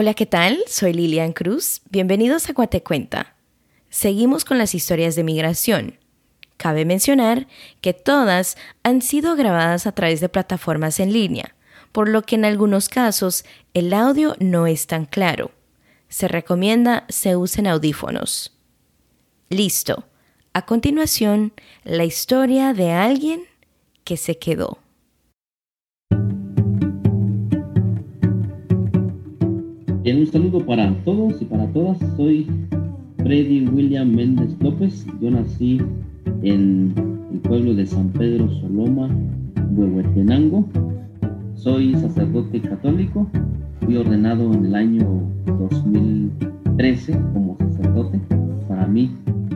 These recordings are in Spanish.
Hola, ¿qué tal? Soy Lilian Cruz. Bienvenidos a Cuenta. Seguimos con las historias de migración. Cabe mencionar que todas han sido grabadas a través de plataformas en línea, por lo que en algunos casos el audio no es tan claro. Se recomienda se usen audífonos. Listo. A continuación, la historia de alguien que se quedó. Un saludo para todos y para todas. Soy Freddy William Méndez López. Yo nací en el pueblo de San Pedro Soloma, Huehuetenango. Soy sacerdote católico. Fui ordenado en el año 2013 como sacerdote. Para mí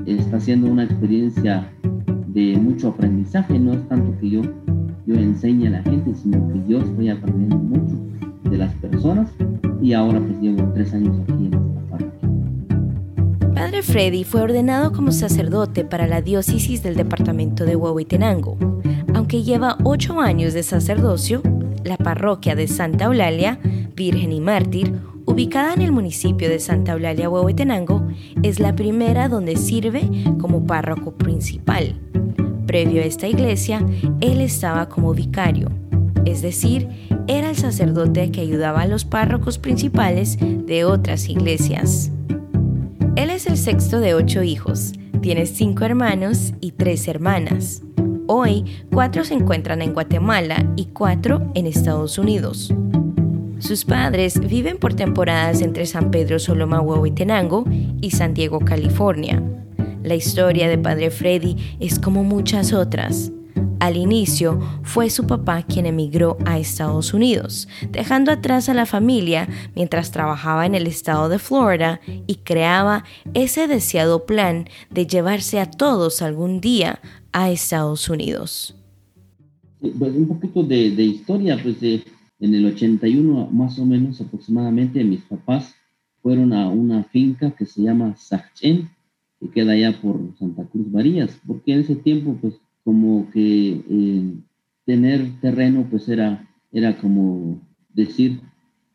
está siendo una experiencia de mucho aprendizaje. No es tanto que yo, yo enseñe a la gente, sino que yo estoy aprendiendo mucho de las personas y ahora pues tres años aquí en esta parroquia. Padre Freddy fue ordenado como sacerdote para la diócesis del departamento de Huehuetenango. Aunque lleva ocho años de sacerdocio, la parroquia de Santa Eulalia, Virgen y Mártir, ubicada en el municipio de Santa Eulalia, Huehuetenango, es la primera donde sirve como párroco principal. Previo a esta iglesia, él estaba como vicario, es decir, era el sacerdote que ayudaba a los párrocos principales de otras iglesias. Él es el sexto de ocho hijos, tiene cinco hermanos y tres hermanas. Hoy, cuatro se encuentran en Guatemala y cuatro en Estados Unidos. Sus padres viven por temporadas entre San Pedro Soloma Huehuetenango y San Diego, California. La historia de Padre Freddy es como muchas otras. Al inicio fue su papá quien emigró a Estados Unidos, dejando atrás a la familia mientras trabajaba en el estado de Florida y creaba ese deseado plan de llevarse a todos algún día a Estados Unidos. Pues un poquito de, historia, pues en el 81 más o menos aproximadamente mis papás fueron a una finca que se llama Sachen, que queda allá por Santa Cruz Varillas, porque en ese tiempo pues como que eh, tener terreno pues era, era como decir,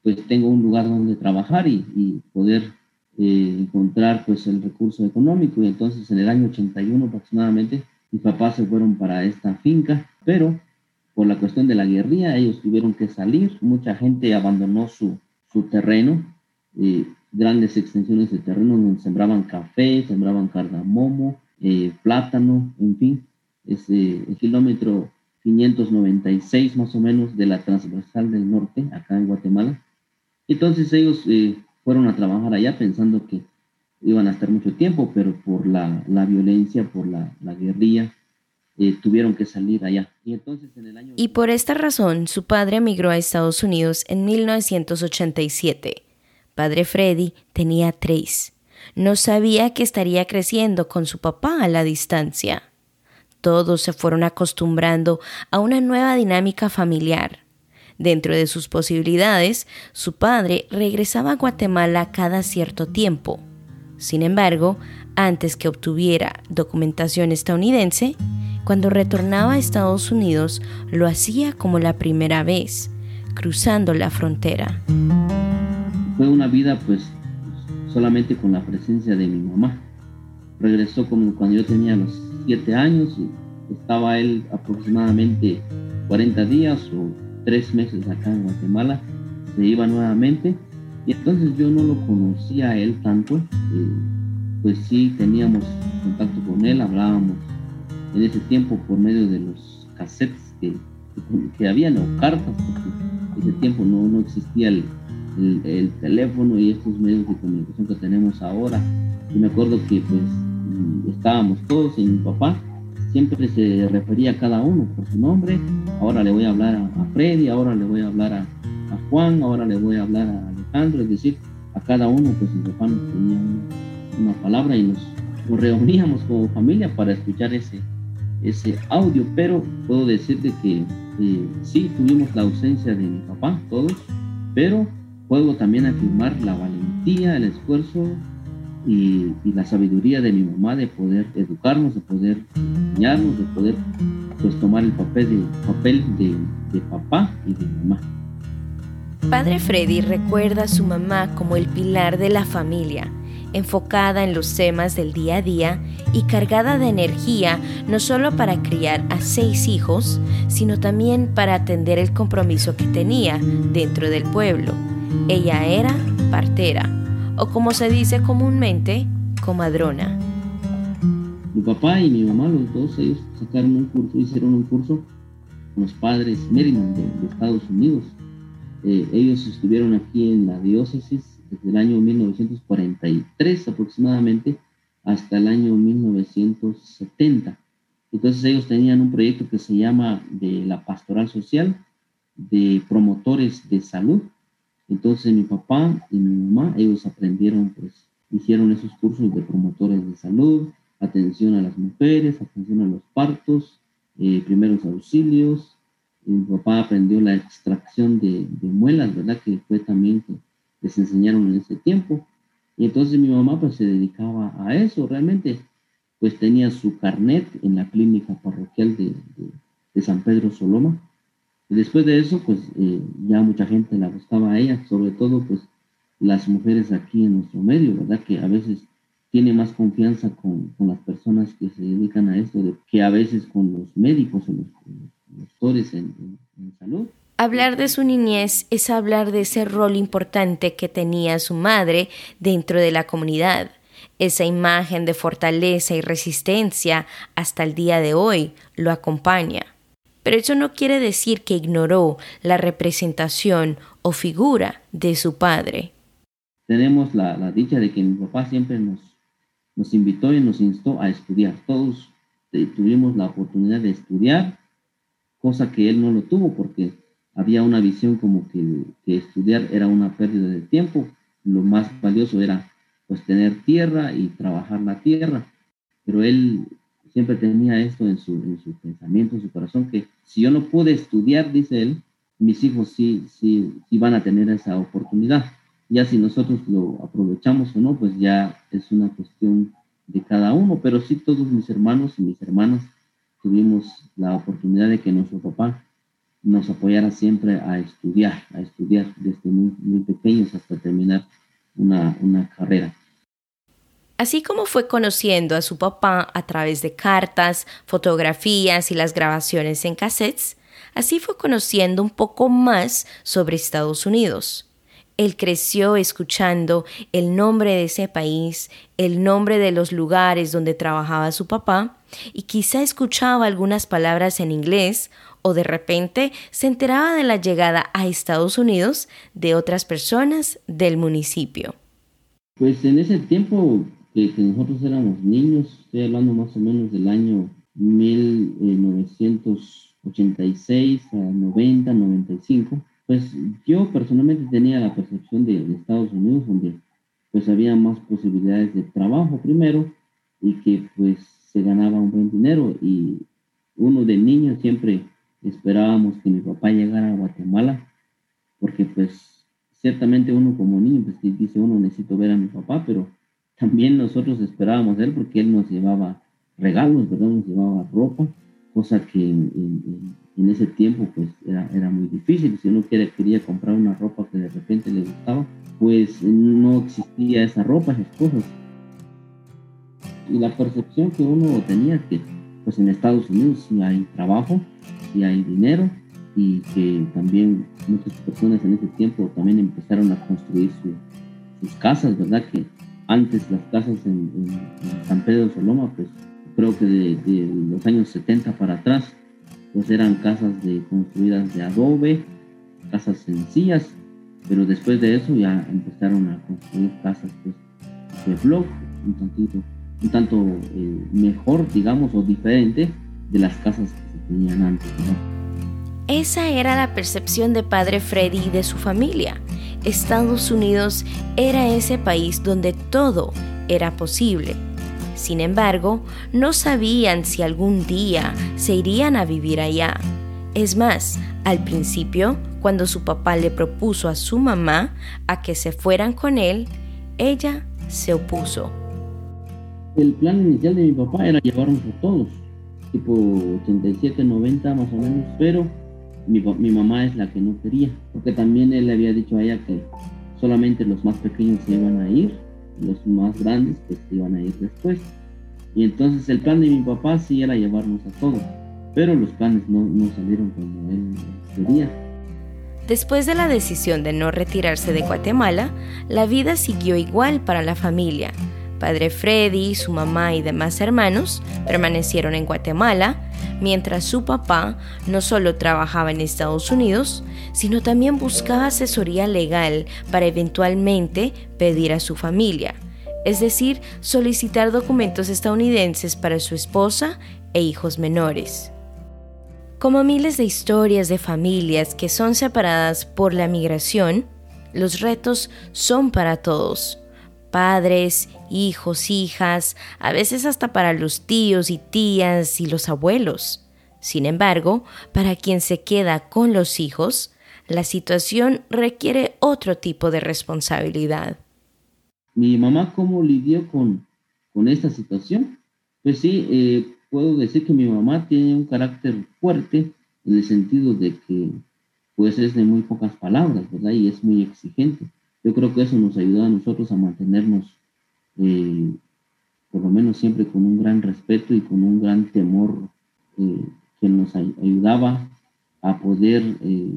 pues tengo un lugar donde trabajar y, poder eh, encontrar pues el recurso económico. Y entonces en el año 81 aproximadamente mis papás se fueron para esta finca, pero por la cuestión de la guerrilla ellos tuvieron que salir, mucha gente abandonó su, su terreno, eh, grandes extensiones de terreno donde sembraban café, sembraban cardamomo, plátano, en fin, es el kilómetro 596 más o menos de la transversal del norte, acá en Guatemala. Entonces ellos eh, fueron a trabajar allá pensando que iban a estar mucho tiempo, pero por la, la violencia, por la, la guerrilla, eh, tuvieron que salir allá. Y, y por esta razón su padre emigró a Estados Unidos en 1987. Padre Freddy tenía tres. No sabía que estaría creciendo con su papá a la distancia todos se fueron acostumbrando a una nueva dinámica familiar. Dentro de sus posibilidades, su padre regresaba a Guatemala cada cierto tiempo. Sin embargo, antes que obtuviera documentación estadounidense, cuando retornaba a Estados Unidos lo hacía como la primera vez, cruzando la frontera. Fue una vida pues solamente con la presencia de mi mamá. Regresó como cuando yo tenía los años y estaba él aproximadamente 40 días o tres meses acá en Guatemala, se iba nuevamente y entonces yo no lo conocía a él tanto, eh, pues sí teníamos contacto con él, hablábamos en ese tiempo por medio de los cassettes que, que, habían o cartas, porque en ese tiempo no, no existía el, el, teléfono y estos medios de comunicación que tenemos ahora. Y me acuerdo que pues estábamos todos y mi papá siempre se refería a cada uno por su nombre. Ahora le voy a hablar a, Freddy, ahora le voy a hablar a, Juan, ahora le voy a hablar a Alejandro, es decir, a cada uno, pues mi papá nos tenía una, palabra y nos, reuníamos como familia para escuchar ese, ese audio, pero puedo decirte que eh, sí tuvimos la ausencia de mi papá, todos, pero puedo también afirmar la valentía, el esfuerzo y, la sabiduría de mi mamá de poder educarnos, de poder enseñarnos, de poder pues tomar el papel de, papel de, papá y de mamá. Padre Freddy recuerda a su mamá como el pilar de la familia, enfocada en los temas del día a día y cargada de energía no solo para criar a seis hijos, sino también para atender el compromiso que tenía dentro del pueblo. Ella era partera, o como se dice comúnmente, comadrona. Mi papá y mi mamá, los dos, ellos sacaron un curso, hicieron un curso con los padres Maryland de, Estados Unidos. Eh, ellos estuvieron aquí en la diócesis desde el año 1943 aproximadamente hasta el año 1970. Entonces ellos tenían un proyecto que se llama de la pastoral social de promotores de salud. Entonces mi papá y mi mamá, ellos aprendieron, pues hicieron esos cursos de promotores de salud, atención a las mujeres, atención a los partos, eh, primeros auxilios. Mi papá aprendió la extracción de, de muelas, ¿verdad? Que fue también que les enseñaron en ese tiempo. Y entonces mi mamá pues se dedicaba a eso, realmente pues tenía su carnet en la clínica parroquial de, San Pedro Soloma. Después de eso pues eh, ya mucha gente la buscaba a ella, sobre todo pues las mujeres aquí en nuestro medio, ¿verdad? Que a veces tiene más confianza con, con las personas que se dedican a esto de, que a veces con los médicos o los, doctores en salud. Hablar de su niñez es hablar de ese rol importante que tenía su madre dentro de la comunidad. Esa imagen de fortaleza y resistencia hasta el día de hoy lo acompaña. Pero eso no quiere decir que ignoró la representación o figura de su padre. Tenemos la, dicha de que mi papá siempre nos, nos invitó y nos instó a estudiar. Todos eh, tuvimos la oportunidad de estudiar, cosa que él no lo tuvo porque había una visión como que, estudiar era una pérdida de tiempo, lo más valioso era pues tener tierra y trabajar la tierra, pero él siempre tenía esto en su, en pensamiento, en su corazón, que si yo no pude estudiar, dice él, mis hijos sí, sí, sí van a tener esa oportunidad. Ya si nosotros lo aprovechamos o no, pues ya es una cuestión de cada uno, pero sí todos mis hermanos y mis hermanas tuvimos la oportunidad de que nuestro papá nos apoyara siempre a estudiar, a estudiar desde muy, pequeños hasta terminar una, una carrera. Así como fue conociendo a su papá a través de cartas, fotografías y las grabaciones en cassettes, así fue conociendo un poco más sobre Estados Unidos. Él creció escuchando el nombre de ese país, el nombre de los lugares donde trabajaba su papá, y quizá escuchaba algunas palabras en inglés o de repente se enteraba de la llegada a Estados Unidos de otras personas del municipio. Pues en ese tiempo que, nosotros éramos niños, estoy hablando más o menos del año 1986 a 90, 95, pues yo personalmente tenía la percepción de, de Estados Unidos donde pues había más posibilidades de trabajo primero y que pues se ganaba un buen dinero. Y uno de niño siempre esperábamos que mi papá llegara a Guatemala, porque pues ciertamente uno como niño, pues dice uno necesito ver a mi papá, pero también nosotros esperábamos a él porque él nos llevaba regalos, ¿verdad? Nos llevaba ropa, cosa que en, ese tiempo pues era, era, muy difícil. Si uno quiere, quería comprar una ropa que de repente le gustaba, pues no existía esa ropa, esas cosas. Y la percepción que uno tenía que pues en Estados Unidos sí hay trabajo, sí hay dinero y que también muchas personas en ese tiempo también empezaron a construir sus casas, ¿verdad? Que antes las casas en, San Pedro Soloma, pues creo que de, los años 70 para atrás, pues eran casas de, construidas de adobe, casas sencillas, pero después de eso ya empezaron a construir casas pues, de blog, un tantito un tanto eh, mejor, digamos, o diferente de las casas que se tenían antes. Esa era la percepción de padre Freddy y de su familia. Estados Unidos era ese país donde todo era posible. Sin embargo, no sabían si algún día se irían a vivir allá. Es más, al principio, cuando su papá le propuso a su mamá a que se fueran con él, ella se opuso el plan inicial de mi papá era llevarnos a todos, tipo 87, 90 más o menos, pero mi, mi, mamá es la que no quería, porque también él le había dicho a ella que solamente los más pequeños se iban a ir, los más grandes pues se iban a ir después. Y entonces el plan de mi papá sí era llevarnos a todos, pero los planes no, no salieron como él quería. Después de la decisión de no retirarse de Guatemala, la vida siguió igual para la familia. Padre Freddy, su mamá y demás hermanos permanecieron en Guatemala, mientras su papá no solo trabajaba en Estados Unidos, sino también buscaba asesoría legal para eventualmente pedir a su familia, es decir, solicitar documentos estadounidenses para su esposa e hijos menores. Como miles de historias de familias que son separadas por la migración, los retos son para todos. Padres, hijos, hijas, a veces hasta para los tíos y tías y los abuelos. Sin embargo, para quien se queda con los hijos, la situación requiere otro tipo de responsabilidad. Mi mamá, ¿cómo lidió con, con esta situación? Pues sí, eh, puedo decir que mi mamá tiene un carácter fuerte en el sentido de que pues es de muy pocas palabras, ¿verdad? Y es muy exigente. Yo creo que eso nos ayuda a nosotros a mantenernos, eh, por lo menos siempre con un gran respeto y con un gran temor eh, que nos ayudaba a poder eh,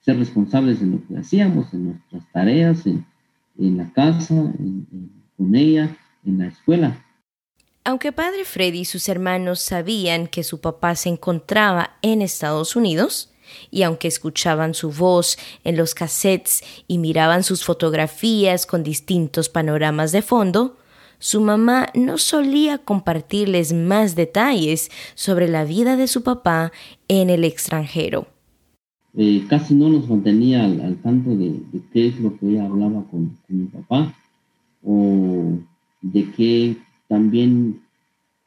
ser responsables en lo que hacíamos, en nuestras tareas, en, la casa, con ella, en la escuela. Aunque padre Freddy y sus hermanos sabían que su papá se encontraba en Estados Unidos, y aunque escuchaban su voz en los cassettes y miraban sus fotografías con distintos panoramas de fondo, su mamá no solía compartirles más detalles sobre la vida de su papá en el extranjero. Eh, casi no nos mantenía al, tanto de, qué es lo que ella hablaba con mi papá o de qué también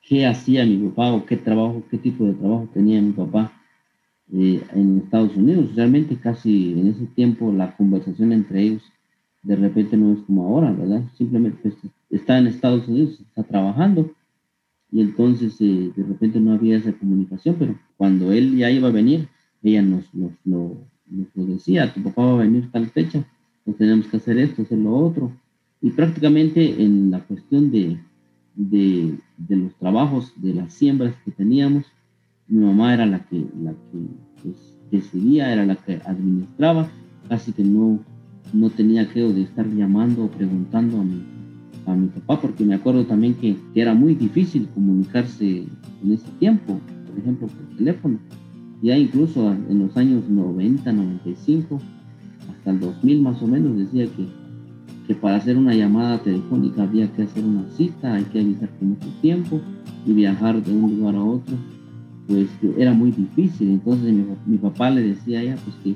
qué hacía mi papá o qué trabajo, qué tipo de trabajo tenía mi papá eh, en Estados Unidos. Realmente casi en ese tiempo la conversación entre ellos de repente no es como ahora, ¿verdad? Simplemente pues, está en Estados Unidos, está trabajando y entonces eh, de repente no había esa comunicación, pero cuando él ya iba a venir, ella nos, nos, lo, decía, tu papá va a venir tal fecha, pues tenemos que hacer esto, hacer lo otro. Y prácticamente en la cuestión de, de, los trabajos, de las siembras que teníamos. Mi mamá era la que, la que pues, decidía, era la que administraba, casi que no, no tenía que de estar llamando o preguntando a mi, a mi papá, porque me acuerdo también que, era muy difícil comunicarse en ese tiempo, por ejemplo, por teléfono. Ya incluso en los años 90, 95, hasta el 2000 más o menos, decía que que para hacer una llamada telefónica había que hacer una cita, hay que avisar con mucho tiempo y viajar de un lugar a otro, pues era muy difícil. Entonces mi, papá le decía a ella pues que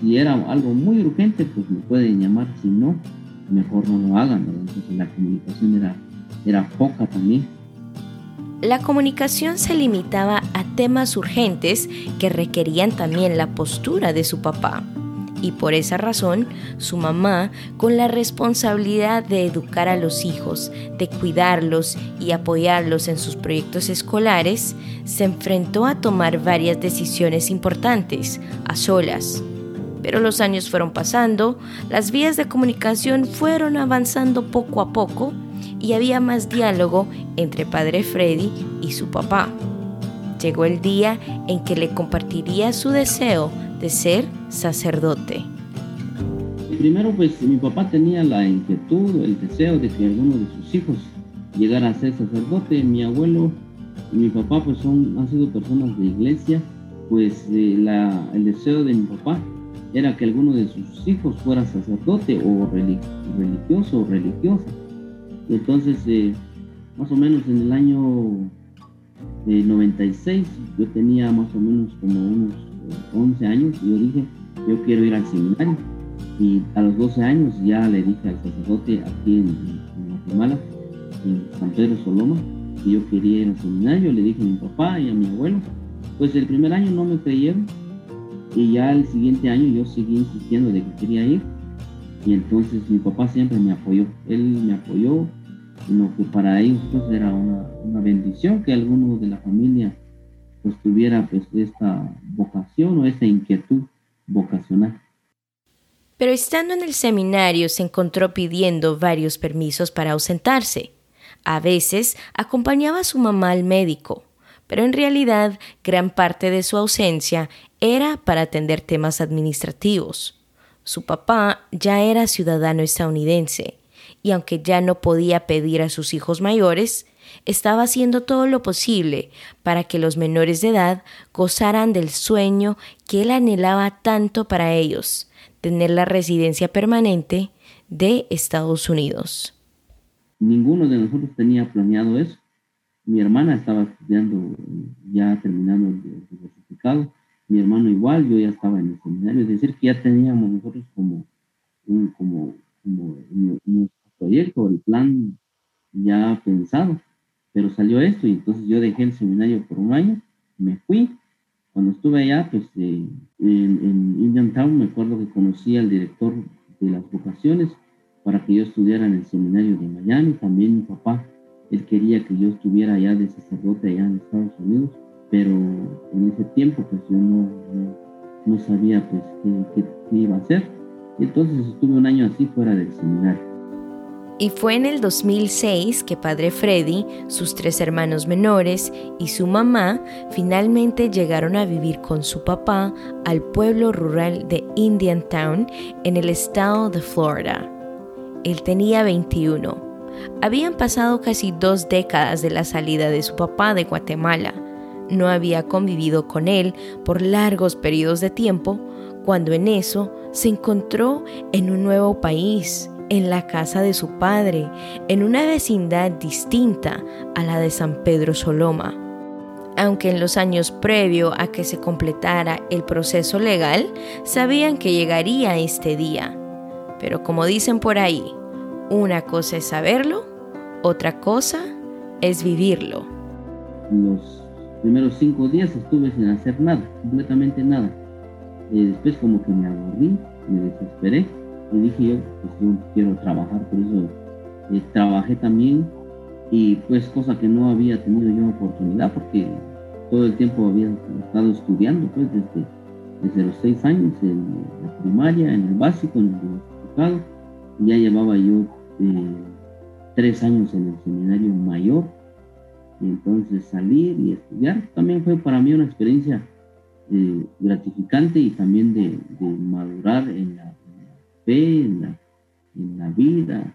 si era algo muy urgente, pues me pueden llamar, si no, mejor no lo hagan. Entonces la comunicación era, era poca también. La comunicación se limitaba a temas urgentes que requerían también la postura de su papá y por esa razón su mamá, con la responsabilidad de educar a los hijos, de cuidarlos y apoyarlos en sus proyectos escolares, se enfrentó a tomar varias decisiones importantes, a solas. Pero los años fueron pasando, las vías de comunicación fueron avanzando poco a poco y había más diálogo entre padre Freddy y su papá. Llegó el día en que le compartiría su deseo de ser sacerdote? Primero, pues mi papá tenía la inquietud, el deseo de que alguno de sus hijos llegara a ser sacerdote. Mi abuelo y mi papá, pues son, han sido personas de iglesia, pues eh, la, el deseo de mi papá era que alguno de sus hijos fuera sacerdote o religioso o religiosa. Entonces, eh, más o menos en el año 96, yo tenía más o menos como unos 11 años yo dije, yo quiero ir al seminario. Y a los 12 años ya le dije al sacerdote aquí en, Guatemala, en San Pedro Soloma, que yo quería ir al seminario. Le dije a mi papá y a mi abuelo. Pues el primer año no me creyeron y ya el siguiente año yo seguí insistiendo de que quería ir. Y entonces mi papá siempre me apoyó. Él me apoyó en lo que para ellos pues, era una, una bendición que alguno de la familia pues tuviera pues esta vocación o esta inquietud vocacional. Pero estando en el seminario se encontró pidiendo varios permisos para ausentarse. A veces acompañaba a su mamá al médico, pero en realidad gran parte de su ausencia era para atender temas administrativos. Su papá ya era ciudadano estadounidense, y aunque ya no podía pedir a sus hijos mayores, estaba haciendo todo lo posible para que los menores de edad gozaran del sueño que él anhelaba tanto para ellos, tener la residencia permanente de Estados Unidos. Ninguno de nosotros tenía planeado eso. Mi hermana estaba estudiando, ya terminando el certificado, mi hermano igual, yo ya estaba en el seminario, es decir, que ya teníamos nosotros como como, como nuestro proyecto, el plan ya pensado pero salió esto y entonces yo dejé el seminario por un año, me fui. Cuando estuve allá, pues eh, en, en Indian Town, me acuerdo que conocí al director de las vocaciones para que yo estudiara en el seminario de Miami. También mi papá, él quería que yo estuviera allá de sacerdote allá en Estados Unidos, pero en ese tiempo pues yo no, no, sabía pues qué, qué iba a hacer. Entonces estuve un año así fuera del seminario. Y fue en el 2006 que Padre Freddy, sus tres hermanos menores y su mamá finalmente llegaron a vivir con su papá al pueblo rural de Indiantown en el estado de Florida. Él tenía 21. Habían pasado casi dos décadas de la salida de su papá de Guatemala. No había convivido con él por largos periodos de tiempo cuando en eso se encontró en un nuevo país en la casa de su padre, en una vecindad distinta a la de San Pedro Soloma. Aunque en los años previo a que se completara el proceso legal, sabían que llegaría este día. Pero como dicen por ahí, una cosa es saberlo, otra cosa es vivirlo. Los primeros cinco días estuve sin hacer nada, completamente nada. Y después como que me aburrí, me desesperé y dije yo, pues yo quiero trabajar, por eso eh, trabajé también y pues cosa que no había tenido yo oportunidad porque todo el tiempo había estado estudiando pues desde, desde los seis años en la primaria, en el básico, en el certificado, y ya llevaba yo eh, tres años en el seminario mayor. Y entonces salir y estudiar también fue para mí una experiencia eh, gratificante y también de, de madurar en la en la, en la vida,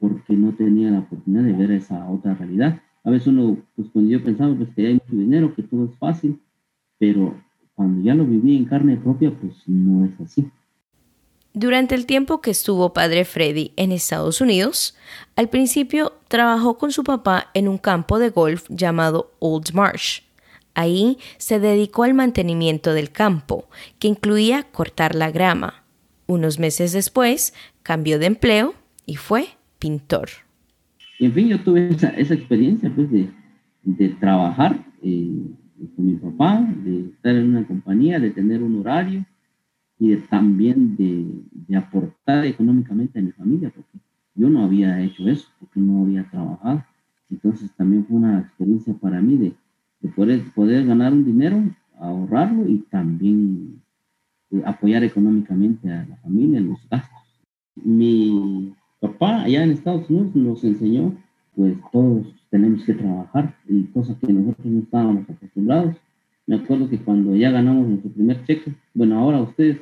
porque no tenía la oportunidad de ver esa otra realidad. A veces uno, pues cuando yo pensaba pues, que hay mucho dinero, que todo es fácil, pero cuando ya lo viví en carne propia, pues no es así. Durante el tiempo que estuvo padre Freddy en Estados Unidos, al principio trabajó con su papá en un campo de golf llamado Old Marsh. Ahí se dedicó al mantenimiento del campo, que incluía cortar la grama, unos meses después cambió de empleo y fue pintor. En fin, yo tuve esa, experiencia pues, de, trabajar eh, con mi papá, de estar en una compañía, de tener un horario y también de, aportar económicamente a mi familia, porque yo no había hecho eso, porque no había trabajado. Entonces también fue una experiencia para mí de, poder, poder ganar un dinero, ahorrarlo y también apoyar económicamente a la familia en los gastos. Mi papá allá en Estados Unidos nos enseñó, pues todos tenemos que trabajar y cosas que nosotros no estábamos acostumbrados. Me acuerdo que cuando ya ganamos nuestro primer cheque, bueno, ahora ustedes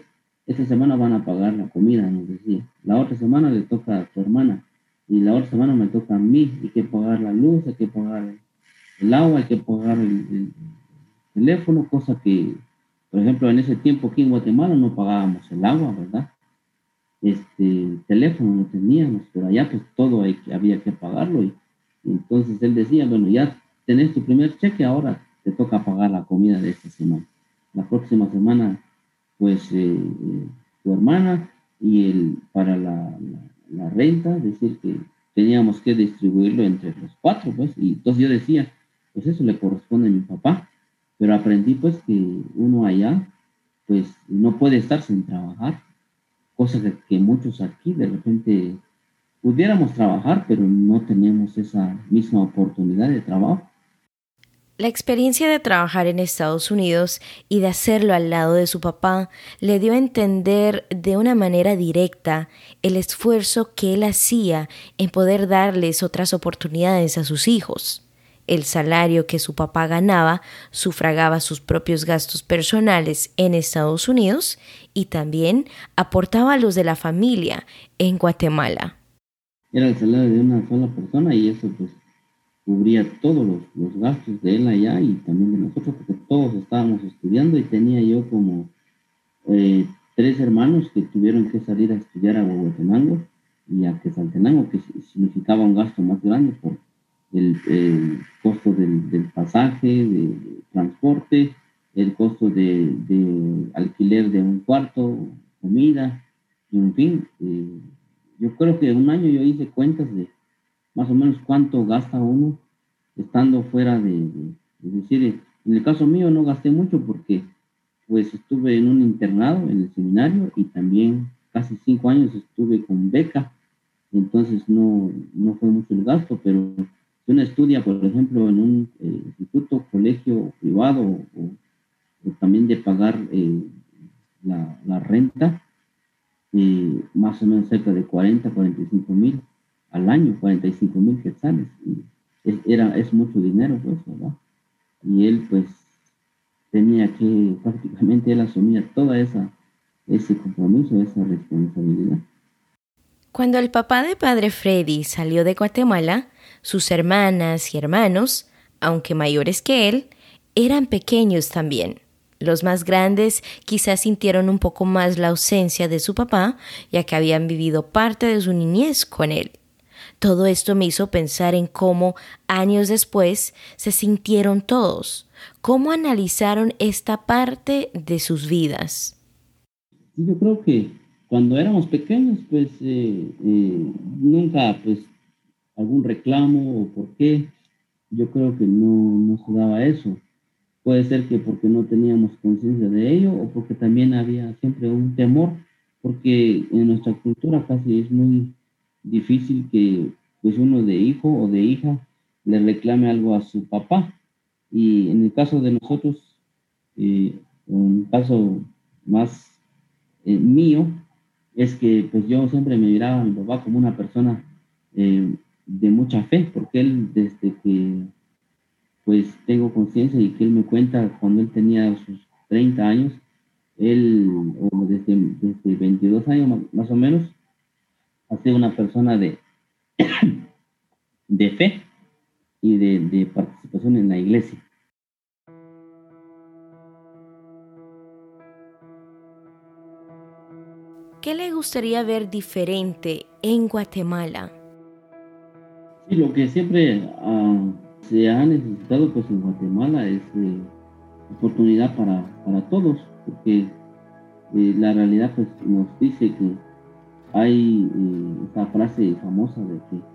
esta semana van a pagar la comida, nos decía. La otra semana le toca a tu hermana y la otra semana me toca a mí. Hay que pagar la luz, hay que pagar el agua, hay que pagar el teléfono, cosa que por ejemplo, en ese tiempo aquí en Guatemala no pagábamos el agua, ¿verdad? Este teléfono no teníamos, pero allá pues todo había que pagarlo. Y, entonces él decía, bueno, ya tenés tu primer cheque, ahora te toca pagar la comida de esta semana. La próxima semana, pues eh, eh, tu hermana y el para la, la, renta, es decir, que teníamos que distribuirlo entre los cuatro, pues. Y entonces yo decía, pues eso le corresponde a mi papá pero aprendí pues que uno allá pues no puede estar sin trabajar, cosa que, muchos aquí de repente pudiéramos trabajar, pero no teníamos esa misma oportunidad de trabajo. La experiencia de trabajar en Estados Unidos y de hacerlo al lado de su papá le dio a entender de una manera directa el esfuerzo que él hacía en poder darles otras oportunidades a sus hijos. El salario que su papá ganaba sufragaba sus propios gastos personales en Estados Unidos y también aportaba a los de la familia en Guatemala. Era el salario de una sola persona y eso pues cubría todos los, gastos de él allá y también de nosotros, porque todos estábamos estudiando y tenía yo como eh, tres hermanos que tuvieron que salir a estudiar a Huehuetenango y a Quesaltenango, que significaba un gasto más grande el, costo del, pasaje, de, transporte, el costo de, alquiler de un cuarto, comida, y en fin, eh, yo creo que un año yo hice cuentas de más o menos cuánto gasta uno estando fuera de, es decir, en el caso mío no gasté mucho porque pues estuve en un internado en el seminario y también casi cinco años estuve con beca, entonces no, no fue mucho el gasto, pero si uno estudia, por ejemplo, en un eh, instituto, colegio privado o, también de pagar eh, la, renta, eh, más o menos cerca de 40, 45 mil, al año, 45 mil quetzales. Y es, era, es mucho dinero, pues, ¿verdad? Y él, pues, tenía que, prácticamente él asumía toda esa, ese compromiso, esa responsabilidad. Cuando el papá de padre Freddy salió de Guatemala, sus hermanas y hermanos, aunque mayores que él, eran pequeños también. Los más grandes quizás sintieron un poco más la ausencia de su papá, ya que habían vivido parte de su niñez con él. Todo esto me hizo pensar en cómo años después se sintieron todos, cómo analizaron esta parte de sus vidas. Yo creo que cuando éramos pequeños, pues eh, eh, nunca, pues, algún reclamo o por qué, yo creo que no, no se daba eso. Puede ser que porque no teníamos conciencia de ello o porque también había siempre un temor, porque en nuestra cultura casi es muy difícil que pues uno de hijo o de hija le reclame algo a su papá. Y en el caso de nosotros, eh, un caso más eh, mío, es que pues yo siempre me miraba a mi papá como una persona eh, de mucha fe, porque él desde que pues tengo conciencia y que él me cuenta cuando él tenía sus 30 años, él, o desde, desde 22 años más o menos, ha sido una persona de, de fe y de, participación en la iglesia. ¿Qué le gustaría ver diferente en Guatemala? Sí, lo que siempre ah, se ha necesitado pues en Guatemala es eh, oportunidad para, todos, porque eh, la realidad pues nos dice que hay eh, frase famosa de que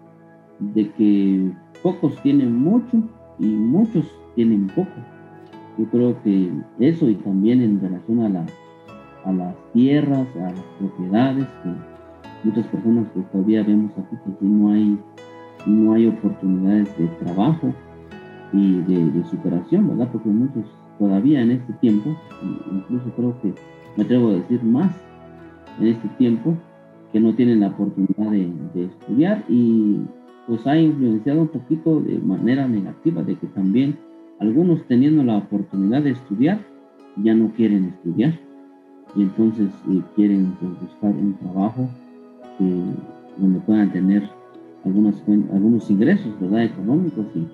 de que pocos tienen mucho y muchos tienen poco. Yo creo que eso y también en relación a, la, a las tierras, a las propiedades, que muchas personas que todavía vemos aquí que no hay, no hay oportunidades de trabajo y de, superación, ¿verdad? Porque muchos todavía en este tiempo, incluso creo que me atrevo a decir más en este tiempo, que no tienen la oportunidad de, estudiar y pues ha influenciado un poquito de manera negativa de que también algunos teniendo la oportunidad de estudiar ya no quieren estudiar y entonces eh, quieren pues, buscar un trabajo donde puedan tener algunos, algunos ingresos ¿verdad? económicos y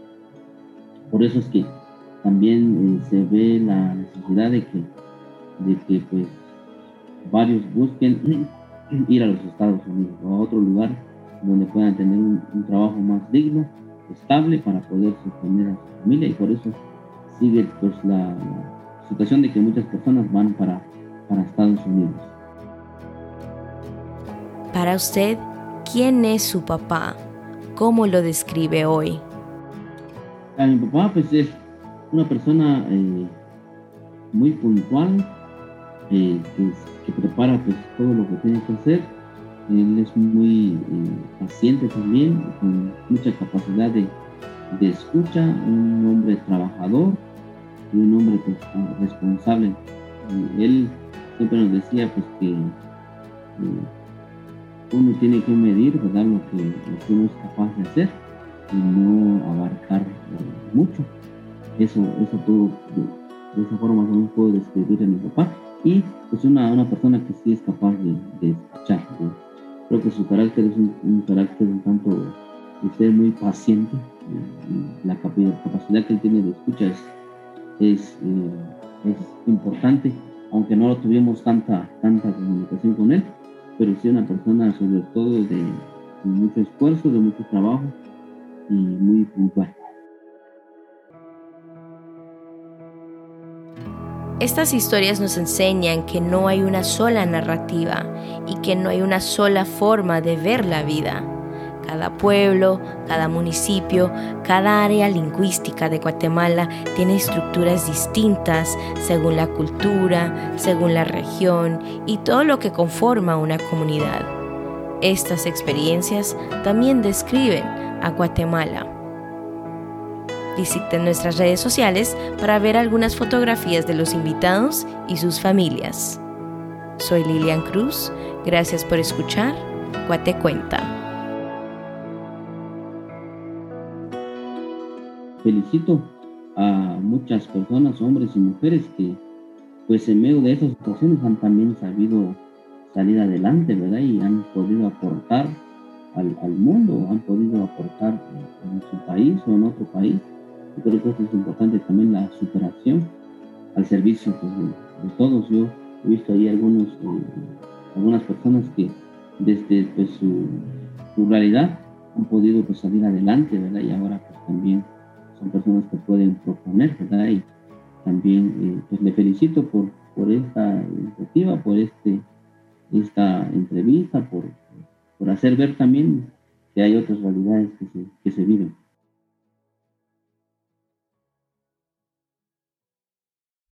por eso es que también eh, se ve la necesidad de que, de que pues varios busquen ir a los Estados Unidos o a otro lugar donde puedan tener un, trabajo más digno, estable para poder sostener a su familia y por eso sigue pues la, situación de que muchas personas van para, para Estados Unidos. Para usted, ¿quién es su papá? ¿Cómo lo describe hoy? A mi papá pues es una persona eh, muy puntual, eh, que, que, prepara pues todo lo que tiene que hacer él es muy eh, paciente también, con mucha capacidad de, de escucha, un hombre trabajador y un hombre pues, responsable. él siempre nos decía pues que uno tiene que medir ¿verdad? Lo, que, uno es capaz de hacer y no abarcar eh, mucho. Eso, eso todo, de, esa forma más puedo describir a mi papá. Y es pues, una, una persona que sí es capaz de, escuchar. Creo que su carácter es un, carácter un tanto de ser muy paciente. la capacidad que él tiene de escucha es, es, eh, es importante, aunque no tuvimos tanta, tanta comunicación con él pero sí una persona sobre todo de, mucho esfuerzo, de mucho trabajo y muy puntual. Estas historias nos enseñan que no hay una sola narrativa y que no hay una sola forma de ver la vida. Cada pueblo, cada municipio, cada área lingüística de Guatemala tiene estructuras distintas según la cultura, según la región y todo lo que conforma una comunidad. Estas experiencias también describen a Guatemala. Visiten nuestras redes sociales para ver algunas fotografías de los invitados y sus familias. Soy Lilian Cruz, gracias por escuchar Guate Cuenta. Felicito a muchas personas, hombres y mujeres, que pues en medio de esas situaciones han también sabido salir adelante, ¿verdad? Y han podido aportar al, mundo, han podido aportar en su país o en otro país. Yo creo que eso es importante también la superación al servicio pues, de, todos. Yo he visto ahí algunos, eh, algunas personas que desde pues, su, su realidad han podido pues, salir adelante, ¿verdad? Y ahora pues también son personas que pueden proponer, ¿verdad? Y también eh, pues le felicito por, por esta iniciativa, por este, esta entrevista, por, por hacer ver también que hay otras realidades que se, que se viven.